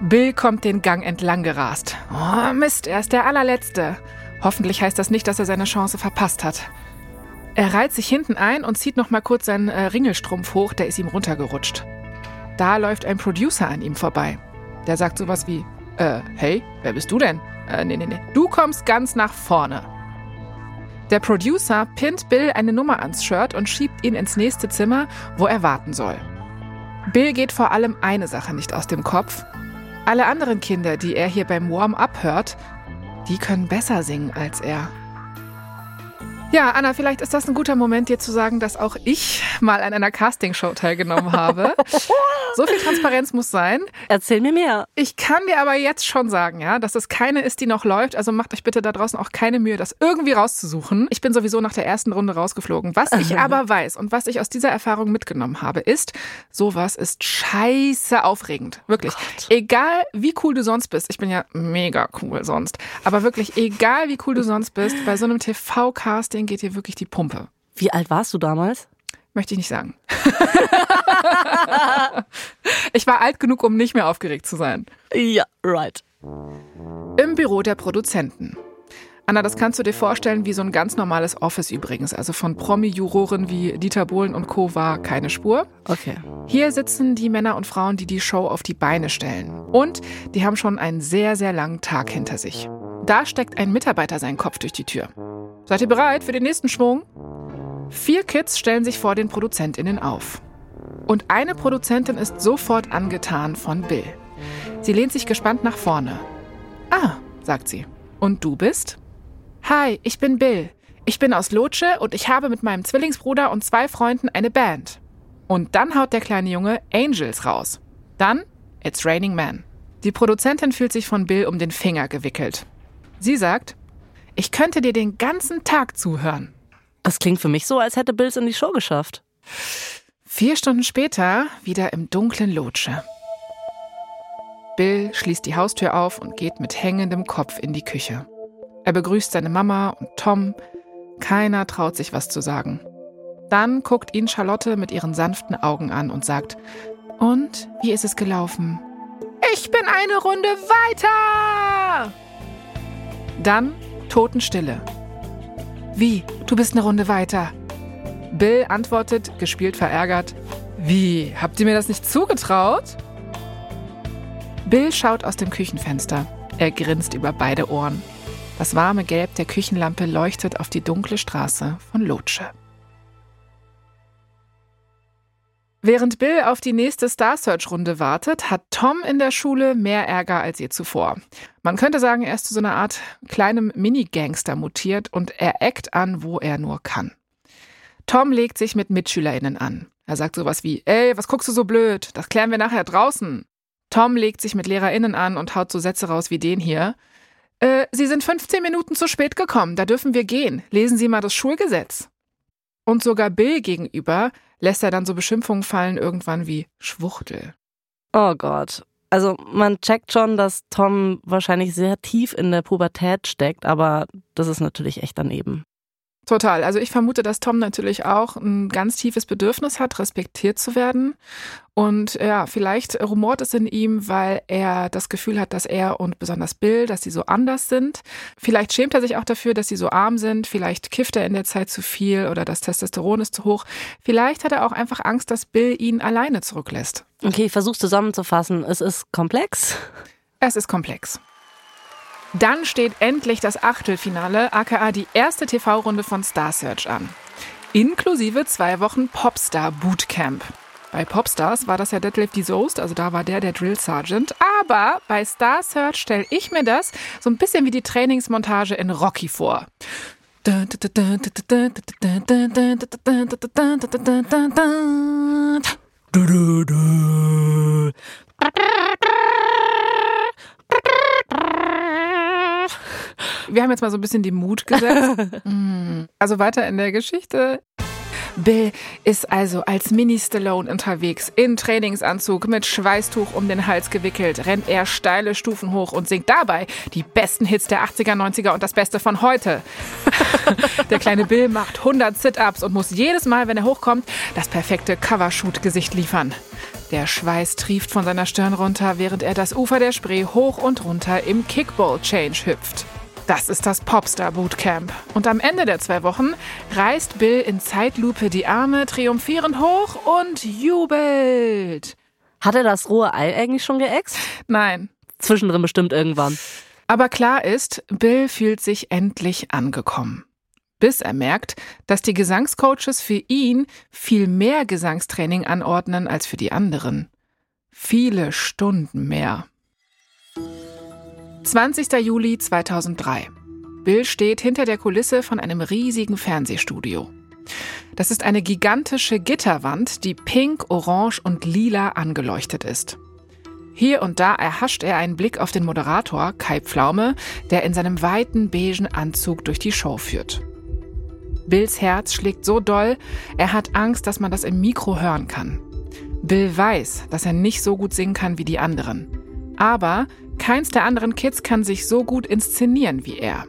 Bill kommt den Gang entlang gerast. Oh, Mist, er ist der allerletzte. Hoffentlich heißt das nicht, dass er seine Chance verpasst hat. Er reiht sich hinten ein und zieht noch mal kurz seinen äh, Ringelstrumpf hoch, der ist ihm runtergerutscht. Da läuft ein Producer an ihm vorbei. Der sagt sowas wie, äh, hey, wer bist du denn? Äh, nee, nee, nee. Du kommst ganz nach vorne. Der Producer pinnt Bill eine Nummer ans Shirt und schiebt ihn ins nächste Zimmer, wo er warten soll. Bill geht vor allem eine Sache nicht aus dem Kopf. Alle anderen Kinder, die er hier beim Warm-up hört, die können besser singen als er. Ja, Anna, vielleicht ist das ein guter Moment, dir zu sagen, dass auch ich mal an einer Castingshow teilgenommen habe. So viel Transparenz muss sein. Erzähl mir mehr. Ich kann dir aber jetzt schon sagen, ja, dass es keine ist, die noch läuft. Also macht euch bitte da draußen auch keine Mühe, das irgendwie rauszusuchen. Ich bin sowieso nach der ersten Runde rausgeflogen. Was ich aber weiß und was ich aus dieser Erfahrung mitgenommen habe, ist, sowas ist scheiße aufregend. Wirklich. Egal wie cool du sonst bist. Ich bin ja mega cool sonst. Aber wirklich, egal wie cool du sonst bist, bei so einem TV-Casting geht dir wirklich die Pumpe. Wie alt warst du damals? Möchte ich nicht sagen. ich war alt genug, um nicht mehr aufgeregt zu sein. Ja, right. Im Büro der Produzenten. Anna, das kannst du dir vorstellen wie so ein ganz normales Office übrigens. Also von Promi-Juroren wie Dieter Bohlen und Co. war keine Spur. Okay. Hier sitzen die Männer und Frauen, die die Show auf die Beine stellen. Und die haben schon einen sehr, sehr langen Tag hinter sich. Da steckt ein Mitarbeiter seinen Kopf durch die Tür. Seid ihr bereit für den nächsten Schwung? Vier Kids stellen sich vor den ProduzentInnen auf. Und eine Produzentin ist sofort angetan von Bill. Sie lehnt sich gespannt nach vorne. Ah, sagt sie. Und du bist? Hi, ich bin Bill. Ich bin aus Lotsche und ich habe mit meinem Zwillingsbruder und zwei Freunden eine Band. Und dann haut der kleine Junge Angels raus. Dann It's Raining Man. Die Produzentin fühlt sich von Bill um den Finger gewickelt. Sie sagt, ich könnte dir den ganzen Tag zuhören. Das klingt für mich so, als hätte Bills in die Show geschafft. Vier Stunden später wieder im dunklen Lotsche. Bill schließt die Haustür auf und geht mit hängendem Kopf in die Küche. Er begrüßt seine Mama und Tom. Keiner traut sich was zu sagen. Dann guckt ihn Charlotte mit ihren sanften Augen an und sagt, und wie ist es gelaufen? Ich bin eine Runde weiter! Dann Totenstille. Wie? Du bist eine Runde weiter. Bill antwortet, gespielt verärgert, Wie? Habt ihr mir das nicht zugetraut? Bill schaut aus dem Küchenfenster. Er grinst über beide Ohren. Das warme Gelb der Küchenlampe leuchtet auf die dunkle Straße von Lotsche. Während Bill auf die nächste Star Search-Runde wartet, hat Tom in der Schule mehr Ärger als je zuvor. Man könnte sagen, er ist zu so einer Art kleinem Mini-Gangster mutiert und er eckt an, wo er nur kann. Tom legt sich mit MitschülerInnen an. Er sagt sowas wie, ey, was guckst du so blöd? Das klären wir nachher draußen. Tom legt sich mit LehrerInnen an und haut so Sätze raus wie den hier. Äh, Sie sind 15 Minuten zu spät gekommen, da dürfen wir gehen. Lesen Sie mal das Schulgesetz. Und sogar Bill gegenüber lässt er dann so Beschimpfungen fallen, irgendwann wie Schwuchtel. Oh Gott. Also man checkt schon, dass Tom wahrscheinlich sehr tief in der Pubertät steckt, aber das ist natürlich echt daneben. Total. Also ich vermute, dass Tom natürlich auch ein ganz tiefes Bedürfnis hat, respektiert zu werden. Und ja, vielleicht rumort es in ihm, weil er das Gefühl hat, dass er und besonders Bill, dass sie so anders sind. Vielleicht schämt er sich auch dafür, dass sie so arm sind. Vielleicht kifft er in der Zeit zu viel oder das Testosteron ist zu hoch. Vielleicht hat er auch einfach Angst, dass Bill ihn alleine zurücklässt. Okay, ich versuch's zusammenzufassen. Es ist komplex. Es ist komplex. Dann steht endlich das Achtelfinale, aka die erste TV-Runde von Star Search an. Inklusive zwei Wochen Popstar Bootcamp. Bei Popstars war das ja Detlef die Soest, also da war der der Drill Sergeant. Aber bei Star Search stelle ich mir das so ein bisschen wie die Trainingsmontage in Rocky vor. Wir haben jetzt mal so ein bisschen die Mut gesetzt. Mm. also weiter in der Geschichte. Bill ist also als Mini-Stallone unterwegs, in Trainingsanzug, mit Schweißtuch um den Hals gewickelt, rennt er steile Stufen hoch und singt dabei die besten Hits der 80er, 90er und das Beste von heute. der kleine Bill macht 100 Sit-Ups und muss jedes Mal, wenn er hochkommt, das perfekte Covershoot-Gesicht liefern. Der Schweiß trieft von seiner Stirn runter, während er das Ufer der Spree hoch und runter im Kickball-Change hüpft. Das ist das Popstar Bootcamp. Und am Ende der zwei Wochen reißt Bill in Zeitlupe die Arme triumphierend hoch und jubelt. Hat er das rohe Ei eigentlich schon geäxt? Nein. Zwischendrin bestimmt irgendwann. Aber klar ist, Bill fühlt sich endlich angekommen. Bis er merkt, dass die Gesangscoaches für ihn viel mehr Gesangstraining anordnen als für die anderen. Viele Stunden mehr. 20. Juli 2003. Bill steht hinter der Kulisse von einem riesigen Fernsehstudio. Das ist eine gigantische Gitterwand, die pink, orange und lila angeleuchtet ist. Hier und da erhascht er einen Blick auf den Moderator Kai Pflaume, der in seinem weiten beigen Anzug durch die Show führt. Bills Herz schlägt so doll, er hat Angst, dass man das im Mikro hören kann. Bill weiß, dass er nicht so gut singen kann wie die anderen. Aber Keins der anderen Kids kann sich so gut inszenieren wie er.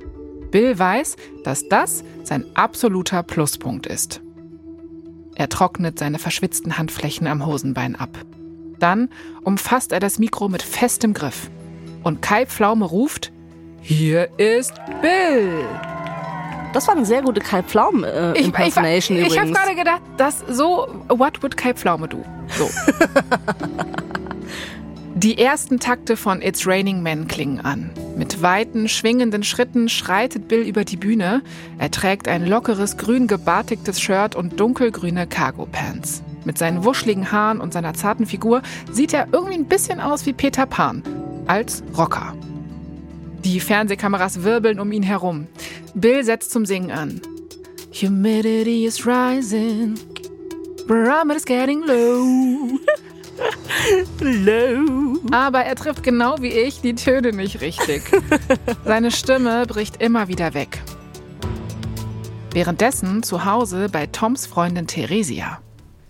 Bill weiß, dass das sein absoluter Pluspunkt ist. Er trocknet seine verschwitzten Handflächen am Hosenbein ab. Dann umfasst er das Mikro mit festem Griff. Und Kai Pflaume ruft, hier ist Bill. Das war eine sehr gute Kai Pflaume äh, Impersonation ich, ich, ich, ich habe gerade gedacht, dass so, what would Kai Pflaume do? So. Die ersten Takte von It's Raining Men klingen an. Mit weiten, schwingenden Schritten schreitet Bill über die Bühne. Er trägt ein lockeres, grün gebartigtes Shirt und dunkelgrüne Cargo-Pants. Mit seinen wuscheligen Haaren und seiner zarten Figur sieht er irgendwie ein bisschen aus wie Peter Pan. Als Rocker. Die Fernsehkameras wirbeln um ihn herum. Bill setzt zum Singen an. Humidity is rising. Barometer is getting low. Low. Aber er trifft genau wie ich die Töne nicht richtig. Seine Stimme bricht immer wieder weg. Währenddessen zu Hause bei Toms Freundin Theresia.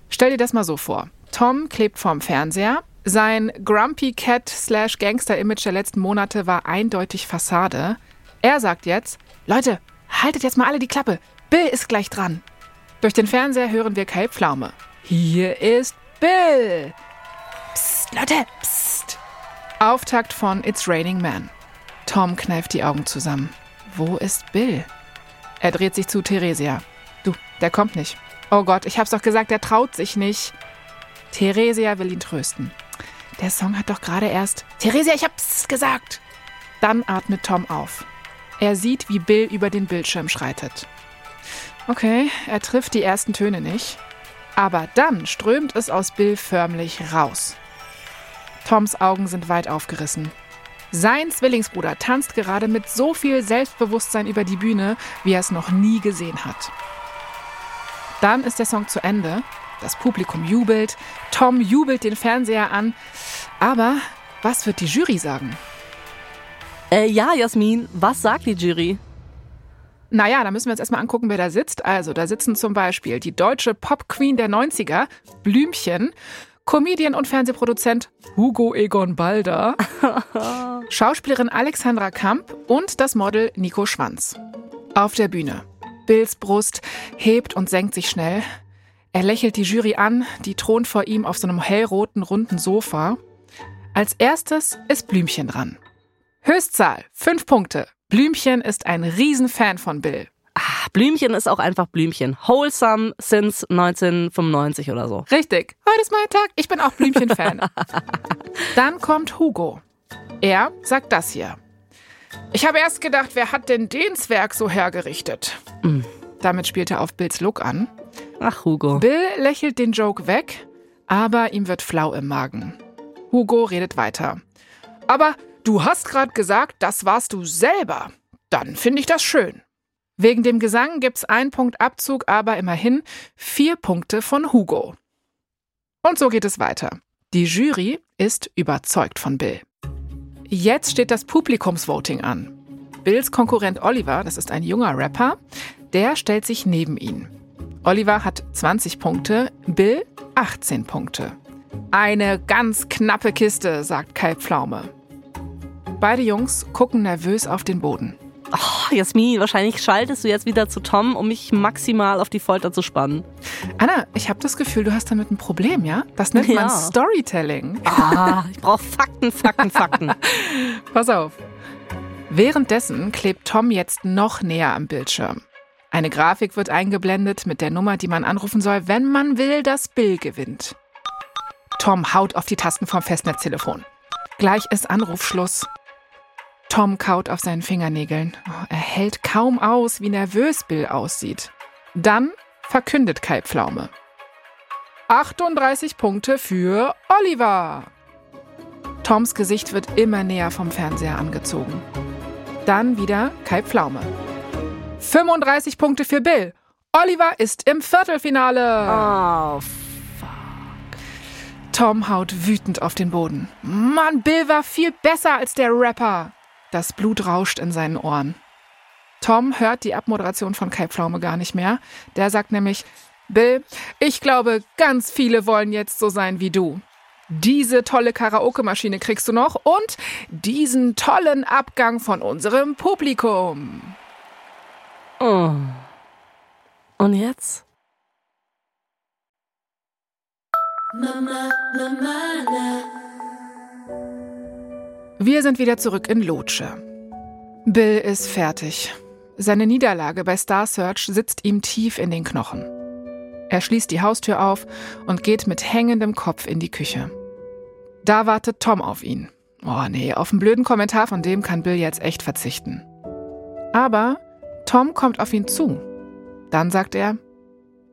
Stell dir das mal so vor. Tom klebt vorm Fernseher. Sein Grumpy Cat slash Gangster-Image der letzten Monate war eindeutig Fassade. Er sagt jetzt, Leute, haltet jetzt mal alle die Klappe. Bill ist gleich dran. Durch den Fernseher hören wir Kai Pflaume. Hier ist Bill. Leute, psst. Auftakt von It's Raining Man. Tom kneift die Augen zusammen. Wo ist Bill? Er dreht sich zu Theresia. Du, der kommt nicht. Oh Gott, ich hab's doch gesagt, der traut sich nicht. Theresia will ihn trösten. Der Song hat doch gerade erst. Theresia, ich hab's gesagt. Dann atmet Tom auf. Er sieht, wie Bill über den Bildschirm schreitet. Okay, er trifft die ersten Töne nicht. Aber dann strömt es aus Bill förmlich raus. Toms Augen sind weit aufgerissen. Sein Zwillingsbruder tanzt gerade mit so viel Selbstbewusstsein über die Bühne, wie er es noch nie gesehen hat. Dann ist der Song zu Ende. Das Publikum jubelt. Tom jubelt den Fernseher an. Aber was wird die Jury sagen? Äh, ja, Jasmin, was sagt die Jury? Naja, da müssen wir uns erstmal angucken, wer da sitzt. Also, da sitzen zum Beispiel die deutsche Pop-Queen der 90er, Blümchen, Comedian und Fernsehproduzent Hugo Egon Balder, Schauspielerin Alexandra Kamp und das Model Nico Schwanz. Auf der Bühne. Bills Brust hebt und senkt sich schnell. Er lächelt die Jury an, die thront vor ihm auf so einem hellroten, runden Sofa. Als erstes ist Blümchen dran. Höchstzahl, fünf Punkte. Blümchen ist ein Riesenfan von Bill. Ah, Blümchen ist auch einfach Blümchen. Wholesome since 1995 oder so. Richtig. Heute ist mein Tag. Ich bin auch Blümchen-Fan. Dann kommt Hugo. Er sagt das hier. Ich habe erst gedacht, wer hat denn den Zwerg so hergerichtet? Mm. Damit spielt er auf Bills Look an. Ach, Hugo. Bill lächelt den Joke weg, aber ihm wird flau im Magen. Hugo redet weiter. Aber du hast gerade gesagt, das warst du selber. Dann finde ich das schön. Wegen dem Gesang gibt's einen Punkt Abzug, aber immerhin vier Punkte von Hugo. Und so geht es weiter. Die Jury ist überzeugt von Bill. Jetzt steht das Publikumsvoting an. Bills Konkurrent Oliver, das ist ein junger Rapper, der stellt sich neben ihn. Oliver hat 20 Punkte, Bill 18 Punkte. Eine ganz knappe Kiste, sagt Kai Pflaume. Beide Jungs gucken nervös auf den Boden. Oh, Jasmin, wahrscheinlich schaltest du jetzt wieder zu Tom, um mich maximal auf die Folter zu spannen. Anna, ich habe das Gefühl, du hast damit ein Problem, ja? Das nennt Ja. man Storytelling. Ah, ich brauche Fakten, Fakten, Fakten. Pass auf. Währenddessen klebt Tom jetzt noch näher am Bildschirm. Eine Grafik wird eingeblendet mit der Nummer, die man anrufen soll, wenn man will, dass Bill gewinnt. Tom haut auf die Tasten vom Festnetztelefon. Gleich ist Anrufschluss. Tom kaut auf seinen Fingernägeln. Oh, er hält kaum aus, wie nervös Bill aussieht. Dann verkündet Kai Pflaume. 38 Punkte für Oliver. Toms Gesicht wird immer näher vom Fernseher angezogen. Dann wieder Kai Pflaume. 35 Punkte für Bill. Oliver ist im Viertelfinale. Oh, Tom haut wütend auf den Boden. Mann, Bill war viel besser als der Rapper. Das Blut rauscht in seinen Ohren. Tom hört die Abmoderation von Kai Pflaume gar nicht mehr. Der sagt nämlich, Bill, ich glaube, ganz viele wollen jetzt so sein wie du. Diese tolle Karaoke-Maschine kriegst du noch und diesen tollen Abgang von unserem Publikum. oh. Und jetzt? Wir sind wieder zurück in Lotsche. Bill ist fertig. Seine Niederlage bei Star Search sitzt ihm tief in den Knochen. Er schließt die Haustür auf und geht mit hängendem Kopf in die Küche. Da wartet Tom auf ihn. Oh nee, auf einen blöden Kommentar von dem kann Bill jetzt echt verzichten. Aber Tom kommt auf ihn zu. Dann sagt er,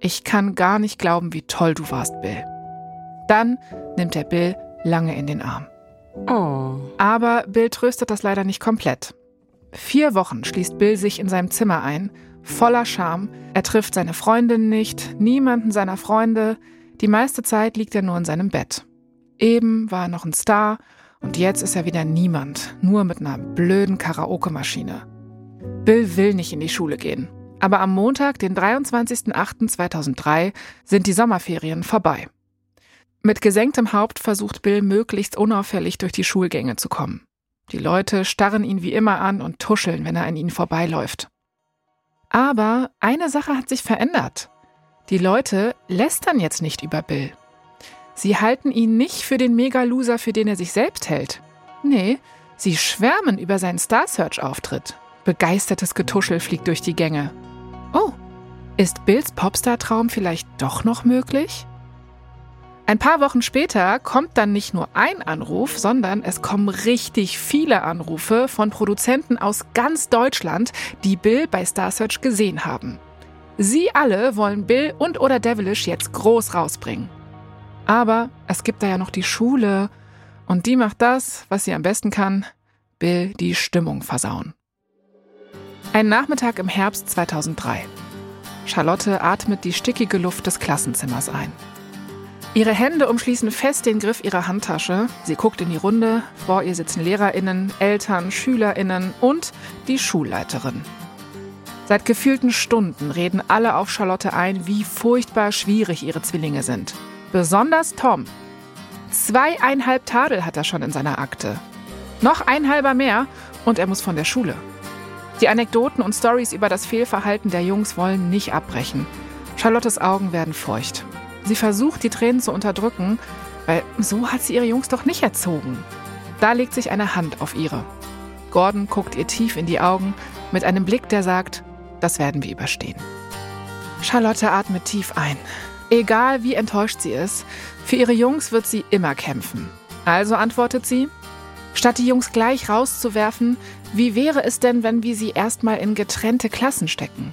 ich kann gar nicht glauben, wie toll du warst, Bill. Dann nimmt er Bill lange in den Arm. Oh. Aber Bill tröstet das leider nicht komplett. Vier Wochen schließt Bill sich in seinem Zimmer ein, voller Scham. Er trifft seine Freundin nicht, niemanden seiner Freunde. Die meiste Zeit liegt er nur in seinem Bett. Eben war er noch ein Star und jetzt ist er wieder niemand, nur mit einer blöden Karaoke-Maschine. Bill will nicht in die Schule gehen. Aber am Montag, den 23.08.2003, sind die Sommerferien vorbei. Mit gesenktem Haupt versucht Bill möglichst unauffällig durch die Schulgänge zu kommen. Die Leute starren ihn wie immer an und tuscheln, wenn er an ihnen vorbeiläuft. Aber eine Sache hat sich verändert. Die Leute lästern jetzt nicht über Bill. Sie halten ihn nicht für den Mega-Loser, für den er sich selbst hält. Nee, sie schwärmen über seinen Star Search-Auftritt. Begeistertes Getuschel fliegt durch die Gänge. Oh, ist Bills Popstar-Traum vielleicht doch noch möglich? Ein paar Wochen später kommt dann nicht nur ein Anruf, sondern es kommen richtig viele Anrufe von Produzenten aus ganz Deutschland, die Bill bei Star Search gesehen haben. Sie alle wollen Bill und oder Devilish jetzt groß rausbringen. Aber es gibt da ja noch die Schule und die macht das, was sie am besten kann, Bill die Stimmung versauen. Ein Nachmittag im Herbst 2003. Charlotte atmet die stickige Luft des Klassenzimmers ein. Ihre Hände umschließen fest den Griff ihrer Handtasche. Sie guckt in die Runde. Vor ihr sitzen Lehrerinnen, Eltern, Schülerinnen und die Schulleiterin. Seit gefühlten Stunden reden alle auf Charlotte ein, wie furchtbar schwierig ihre Zwillinge sind. Besonders Tom. Zweieinhalb Tadel hat er schon in seiner Akte. Noch ein halber mehr und er muss von der Schule. Die Anekdoten und Stories über das Fehlverhalten der Jungs wollen nicht abbrechen. Charlottes Augen werden feucht. Sie versucht, die Tränen zu unterdrücken, weil so hat sie ihre Jungs doch nicht erzogen. Da legt sich eine Hand auf ihre. Gordon guckt ihr tief in die Augen mit einem Blick, der sagt, das werden wir überstehen. Charlotte atmet tief ein. Egal wie enttäuscht sie ist, für ihre Jungs wird sie immer kämpfen. Also antwortet sie, statt die Jungs gleich rauszuwerfen, wie wäre es denn, wenn wir sie erstmal in getrennte Klassen stecken?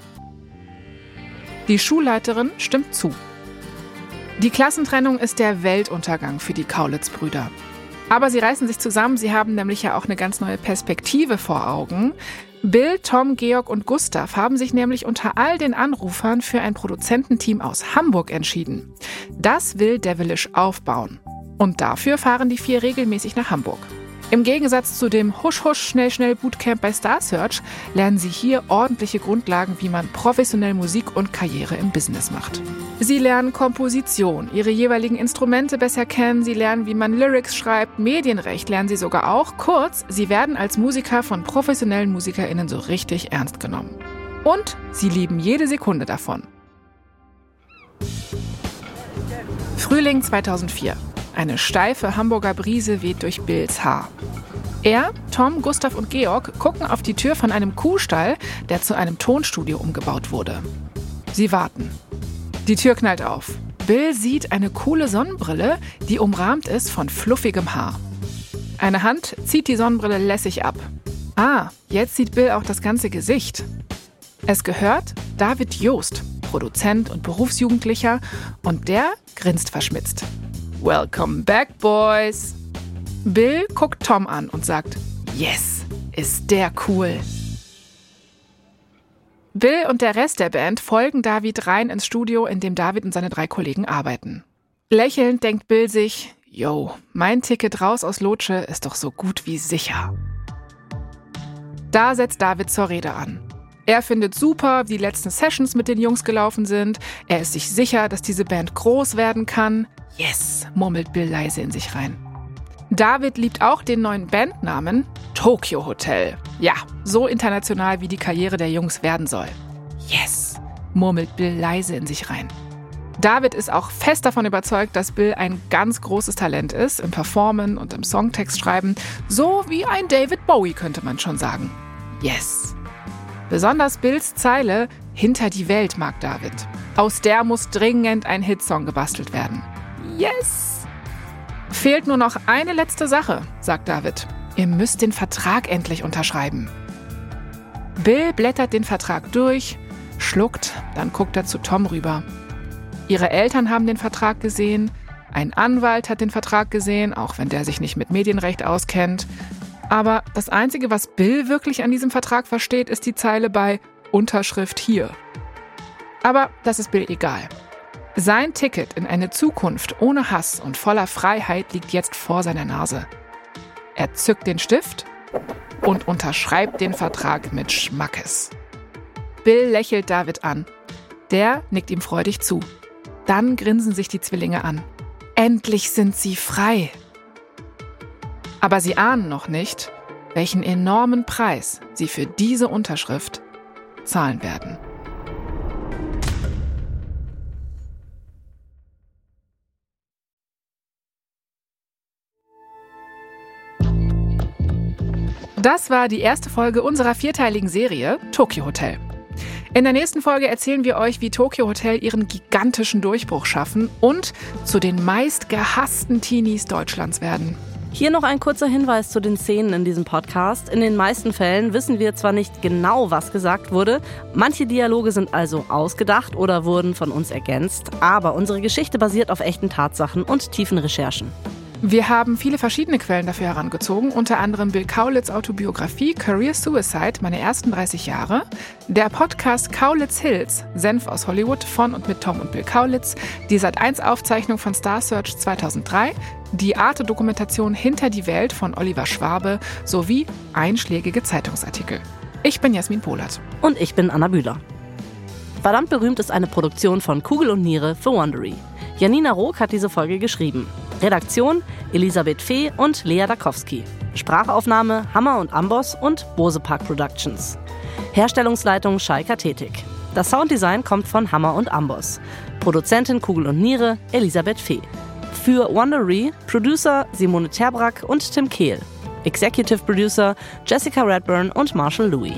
Die Schulleiterin stimmt zu. Die Klassentrennung ist der Weltuntergang für die Kaulitz-Brüder. Aber sie reißen sich zusammen, sie haben nämlich ja auch eine ganz neue Perspektive vor Augen. Bill, Tom, Georg und Gustav haben sich nämlich unter all den Anrufern für ein Produzententeam aus Hamburg entschieden. Das will Devilish aufbauen. Und dafür fahren die vier regelmäßig nach Hamburg. Im Gegensatz zu dem Husch-Husch-Schnell-Schnell-Bootcamp bei Star Search lernen Sie hier ordentliche Grundlagen, wie man professionell Musik und Karriere im Business macht. Sie lernen Komposition, Ihre jeweiligen Instrumente besser kennen, Sie lernen, wie man Lyrics schreibt, Medienrecht lernen Sie sogar auch. Kurz, Sie werden als Musiker von professionellen MusikerInnen so richtig ernst genommen. Und Sie lieben jede Sekunde davon. Frühling 2004. Eine steife Hamburger Brise weht durch Bills Haar. Er, Tom, Gustav und Georg gucken auf die Tür von einem Kuhstall, der zu einem Tonstudio umgebaut wurde. Sie warten. Die Tür knallt auf. Bill sieht eine coole Sonnenbrille, die umrahmt ist von fluffigem Haar. Eine Hand zieht die Sonnenbrille lässig ab. Ah, jetzt sieht Bill auch das ganze Gesicht. Es gehört David Joost, Produzent und Berufsjugendlicher, und der grinst verschmitzt. Welcome back, Boys! Bill guckt Tom an und sagt, Yes, ist der cool. Bill und der Rest der Band folgen David rein ins Studio, in dem David und seine drei Kollegen arbeiten. Lächelnd denkt Bill sich, Yo, mein Ticket raus aus Lotsche ist doch so gut wie sicher. Da setzt David zur Rede an. Er findet super, wie die letzten Sessions mit den Jungs gelaufen sind. Er ist sich sicher, dass diese Band groß werden kann. Yes, murmelt Bill leise in sich rein. David liebt auch den neuen Bandnamen Tokyo Hotel. Ja, so international wie die Karriere der Jungs werden soll. Yes, murmelt Bill leise in sich rein. David ist auch fest davon überzeugt, dass Bill ein ganz großes Talent ist im Performen und im Songtext schreiben, so wie ein David Bowie könnte man schon sagen. Yes. Besonders Bills Zeile Hinter die Welt mag David. Aus der muss dringend ein Hitsong gebastelt werden. Yes! Fehlt nur noch eine letzte Sache, sagt David. Ihr müsst den Vertrag endlich unterschreiben. Bill blättert den Vertrag durch, schluckt, dann guckt er zu Tom rüber. Ihre Eltern haben den Vertrag gesehen, ein Anwalt hat den Vertrag gesehen, auch wenn der sich nicht mit Medienrecht auskennt. Aber das Einzige, was Bill wirklich an diesem Vertrag versteht, ist die Zeile bei Unterschrift hier. Aber das ist Bill egal. Sein Ticket in eine Zukunft ohne Hass und voller Freiheit liegt jetzt vor seiner Nase. Er zückt den Stift und unterschreibt den Vertrag mit Schmackes. Bill lächelt David an. Der nickt ihm freudig zu. Dann grinsen sich die Zwillinge an. Endlich sind sie frei. Aber sie ahnen noch nicht, welchen enormen Preis sie für diese Unterschrift zahlen werden. Das war die erste Folge unserer vierteiligen Serie Tokyo Hotel. In der nächsten Folge erzählen wir euch, wie Tokyo Hotel ihren gigantischen Durchbruch schaffen und zu den meist gehassten Teenies Deutschlands werden. Hier noch ein kurzer Hinweis zu den Szenen in diesem Podcast. In den meisten Fällen wissen wir zwar nicht genau, was gesagt wurde, manche Dialoge sind also ausgedacht oder wurden von uns ergänzt, aber unsere Geschichte basiert auf echten Tatsachen und tiefen Recherchen. Wir haben viele verschiedene Quellen dafür herangezogen, unter anderem Bill Kaulitz Autobiografie Career Suicide, meine ersten 30 Jahre, der Podcast Kaulitz Hills, Senf aus Hollywood von und mit Tom und Bill Kaulitz, die Sat1 Aufzeichnung von Star Search 2003, die Arte-Dokumentation Hinter die Welt von Oliver Schwabe sowie einschlägige Zeitungsartikel. Ich bin Jasmin Polat. Und ich bin Anna Bühler. Verdammt berühmt ist eine Produktion von Kugel und Niere für Wondery. Janina Rook hat diese Folge geschrieben. Redaktion Elisabeth Fee und Lea Dakowski. Sprachaufnahme Hammer und Amboss und Bose Park Productions. Herstellungsleitung Schalker Tätig. Das Sounddesign kommt von Hammer und Amboss. Produzentin Kugel und Niere Elisabeth Fee. Für Wondery Producer Simone Terbrack und Tim Kehl. Executive Producer Jessica Redburn und Marshall Louis.